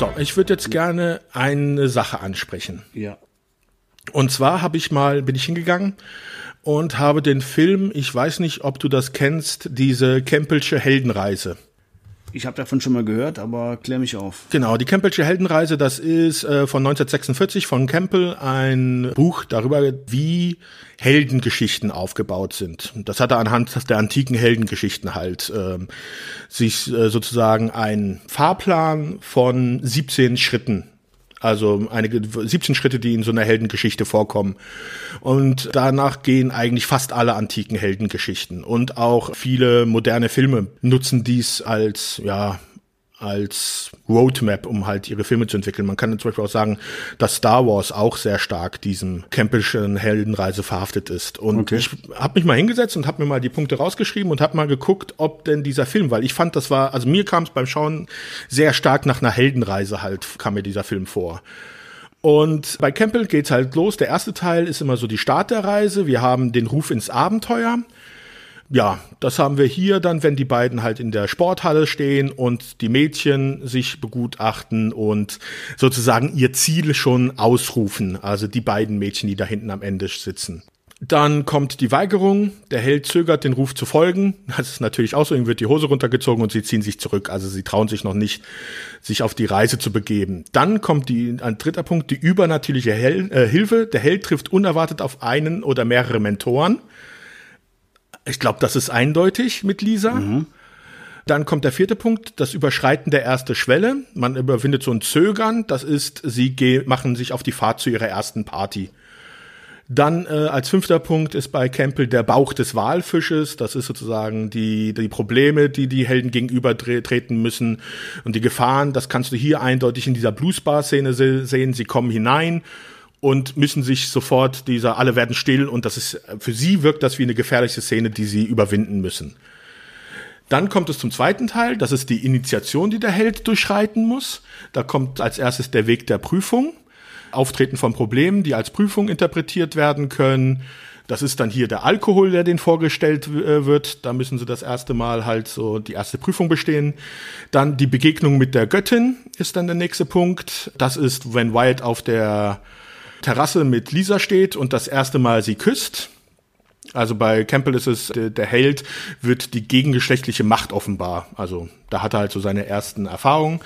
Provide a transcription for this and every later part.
So, ich würde jetzt gerne eine Sache ansprechen. Ja. Und zwar habe ich mal, bin ich hingegangen und habe den Film, ich weiß nicht, ob du das kennst, diese Campbellsche Heldenreise. Ich habe davon schon mal gehört, aber klär mich auf. Genau, die Campbellsche Heldenreise, das ist äh, von 1946 von Campbell ein Buch darüber, wie Heldengeschichten aufgebaut sind. Das hat er anhand der antiken Heldengeschichten halt äh, sich äh, sozusagen ein Fahrplan von 17 Schritten also einige 17 Schritte, die in so einer Heldengeschichte vorkommen. Und danach gehen eigentlich fast alle antiken Heldengeschichten. Und auch viele moderne Filme nutzen dies als, ja, als Roadmap, um halt ihre Filme zu entwickeln. Man kann zum Beispiel auch sagen, dass Star Wars auch sehr stark diesem campischen Heldenreise verhaftet ist. Und okay. ich habe mich mal hingesetzt und habe mir mal die Punkte rausgeschrieben und habe mal geguckt, ob denn dieser Film, weil ich fand, das war, also mir kam es beim Schauen sehr stark nach einer Heldenreise halt, kam mir dieser Film vor. Und bei Campbell geht's halt los. Der erste Teil ist immer so die Start der Reise. Wir haben den Ruf ins Abenteuer ja, das haben wir hier dann, wenn die beiden halt in der Sporthalle stehen und die Mädchen sich begutachten und sozusagen ihr Ziel schon ausrufen. Also die beiden Mädchen, die da hinten am Ende sitzen. Dann kommt die Weigerung. Der Held zögert, den Ruf zu folgen. Das ist natürlich auch so. Ihm wird die Hose runtergezogen und sie ziehen sich zurück. Also sie trauen sich noch nicht, sich auf die Reise zu begeben. Dann kommt die, ein dritter Punkt, die übernatürliche Hel äh, Hilfe. Der Held trifft unerwartet auf einen oder mehrere Mentoren. Ich glaube, das ist eindeutig mit Lisa. Mhm. Dann kommt der vierte Punkt, das Überschreiten der ersten Schwelle. Man überwindet so ein Zögern. Das ist, sie machen sich auf die Fahrt zu ihrer ersten Party. Dann äh, als fünfter Punkt ist bei Campbell der Bauch des Walfisches. Das ist sozusagen die, die Probleme, die die Helden gegenüber treten müssen und die Gefahren. Das kannst du hier eindeutig in dieser Bluesbar-Szene sehen. Sie kommen hinein und müssen sich sofort dieser, alle werden still und das ist, für sie wirkt das wie eine gefährliche Szene, die sie überwinden müssen. Dann kommt es zum zweiten Teil, das ist die Initiation, die der Held durchschreiten muss. Da kommt als erstes der Weg der Prüfung, Auftreten von Problemen, die als Prüfung interpretiert werden können. Das ist dann hier der Alkohol, der den vorgestellt äh, wird. Da müssen sie das erste Mal halt so die erste Prüfung bestehen. Dann die Begegnung mit der Göttin ist dann der nächste Punkt. Das ist, wenn Wyatt auf der Terrasse mit Lisa steht und das erste Mal sie küsst. Also bei Campbell ist es, der, Held wird die gegengeschlechtliche Macht offenbar. Also da hat er halt so seine ersten Erfahrungen.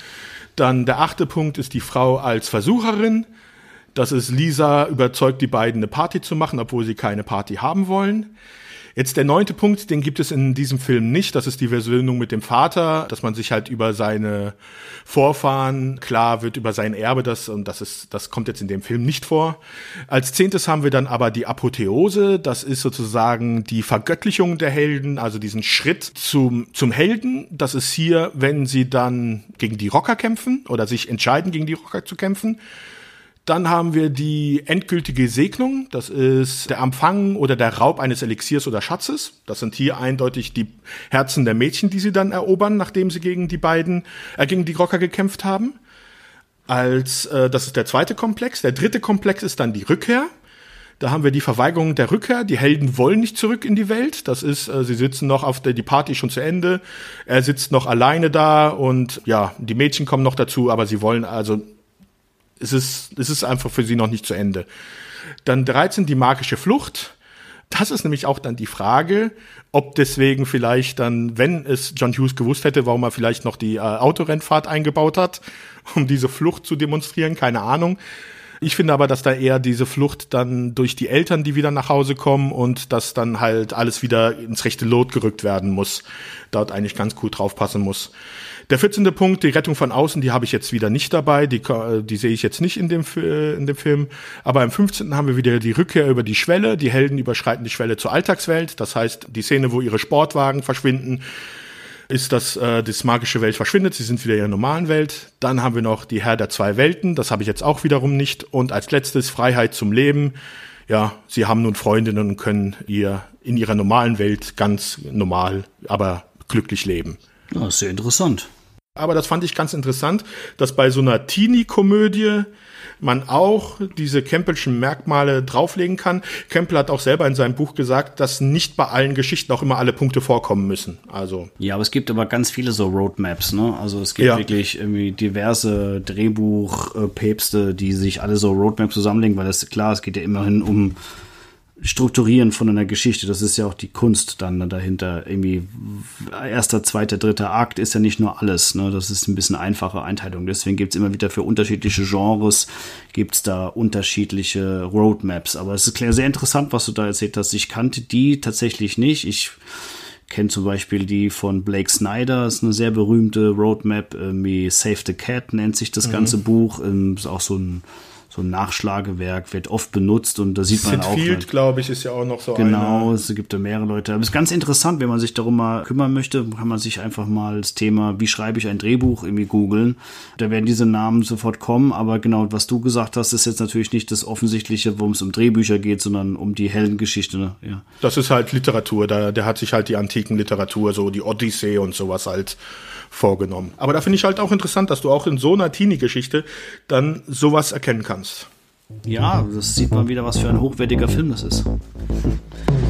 Dann der achte Punkt ist die Frau als Versucherin. Das ist Lisa überzeugt die beiden eine Party zu machen, obwohl sie keine Party haben wollen. Jetzt der neunte Punkt, den gibt es in diesem Film nicht. Das ist die Versöhnung mit dem Vater, dass man sich halt über seine Vorfahren klar wird, über sein Erbe, das, und das ist, das kommt jetzt in dem Film nicht vor. Als zehntes haben wir dann aber die Apotheose. Das ist sozusagen die Vergöttlichung der Helden, also diesen Schritt zum, zum Helden. Das ist hier, wenn sie dann gegen die Rocker kämpfen oder sich entscheiden, gegen die Rocker zu kämpfen. Dann haben wir die endgültige Segnung. Das ist der Empfang oder der Raub eines Elixiers oder Schatzes. Das sind hier eindeutig die Herzen der Mädchen, die sie dann erobern, nachdem sie gegen die beiden, äh, gegen die Rocker gekämpft haben. Als, äh, das ist der zweite Komplex. Der dritte Komplex ist dann die Rückkehr. Da haben wir die Verweigerung der Rückkehr. Die Helden wollen nicht zurück in die Welt. Das ist, äh, sie sitzen noch auf der, die Party schon zu Ende. Er sitzt noch alleine da und ja, die Mädchen kommen noch dazu, aber sie wollen also es ist, es ist einfach für sie noch nicht zu Ende. Dann 13 die magische Flucht. Das ist nämlich auch dann die Frage, ob deswegen vielleicht dann, wenn es John Hughes gewusst hätte, warum er vielleicht noch die äh, Autorennfahrt eingebaut hat, um diese Flucht zu demonstrieren, keine Ahnung. Ich finde aber, dass da eher diese Flucht dann durch die Eltern, die wieder nach Hause kommen und dass dann halt alles wieder ins rechte Lot gerückt werden muss, dort eigentlich ganz gut draufpassen muss. Der 14. Punkt, die Rettung von außen, die habe ich jetzt wieder nicht dabei, die, die sehe ich jetzt nicht in dem, in dem Film. Aber im 15. haben wir wieder die Rückkehr über die Schwelle. Die Helden überschreiten die Schwelle zur Alltagswelt. Das heißt, die Szene, wo ihre Sportwagen verschwinden, ist, dass äh, das magische Welt verschwindet. Sie sind wieder in ihrer normalen Welt. Dann haben wir noch die Herr der zwei Welten. Das habe ich jetzt auch wiederum nicht. Und als letztes Freiheit zum Leben. Ja, sie haben nun Freundinnen und können ihr in ihrer normalen Welt ganz normal, aber glücklich leben. Ja, sehr interessant. Aber das fand ich ganz interessant, dass bei so einer Teenie-Komödie man auch diese Campbellschen Merkmale drauflegen kann. Campbell hat auch selber in seinem Buch gesagt, dass nicht bei allen Geschichten auch immer alle Punkte vorkommen müssen. Also ja, aber es gibt aber ganz viele so Roadmaps. Ne? Also es gibt ja. wirklich irgendwie diverse Drehbuchpäpste, die sich alle so Roadmaps zusammenlegen, weil das klar, es geht ja immerhin um Strukturieren von einer Geschichte, das ist ja auch die Kunst dann dahinter. Irgendwie erster, zweiter, dritter Akt ist ja nicht nur alles. Ne? Das ist ein bisschen einfache Einteilung. Deswegen gibt's immer wieder für unterschiedliche Genres gibt's da unterschiedliche Roadmaps. Aber es ist klar sehr interessant, was du da erzählt hast. Ich kannte die tatsächlich nicht. Ich kenne zum Beispiel die von Blake Snyder, das ist eine sehr berühmte Roadmap, wie Save the Cat nennt sich das mhm. ganze Buch. Ähm, ist auch so ein so ein Nachschlagewerk, wird oft benutzt und da sieht Sid man auch. Field, halt glaube ich, ist ja auch noch so Genau, eine. es gibt da mehrere Leute. Aber es ist ganz interessant, wenn man sich darum mal kümmern möchte, kann man sich einfach mal das Thema, wie schreibe ich ein Drehbuch, irgendwie googeln. Da werden diese Namen sofort kommen, aber genau, was du gesagt hast, ist jetzt natürlich nicht das Offensichtliche, worum es um Drehbücher geht, sondern um die Heldengeschichte. Ne? Ja. Das ist halt Literatur, da, der hat sich halt die antiken Literatur, so die Odyssee und sowas halt vorgenommen. Aber da finde ich halt auch interessant, dass du auch in so einer Teenie-Geschichte dann sowas erkennen kannst. Ja, das sieht man wieder, was für ein hochwertiger Film das ist.